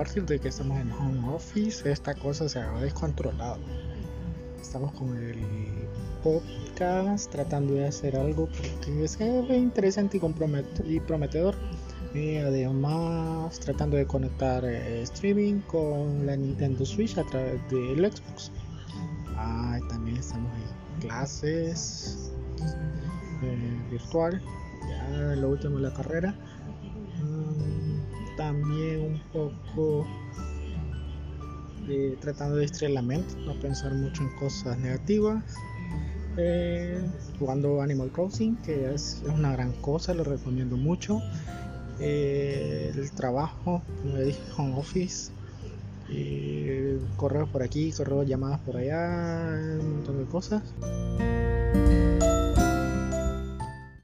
partir de que estamos en home office, esta cosa se ha descontrolado. Estamos con el podcast tratando de hacer algo que sea interesante y, y prometedor. Y además tratando de conectar eh, streaming con la Nintendo Switch a través del Xbox. Ah, también estamos en clases eh, virtual, ya lo último de la carrera. También un poco tratando de distraer la mente, no pensar mucho en cosas negativas. Eh, jugando Animal Crossing, que es, una gran cosa, lo recomiendo mucho. Eh, el trabajo, como dije, home office, correos por aquí, correos llamadas por allá, un montón de cosas.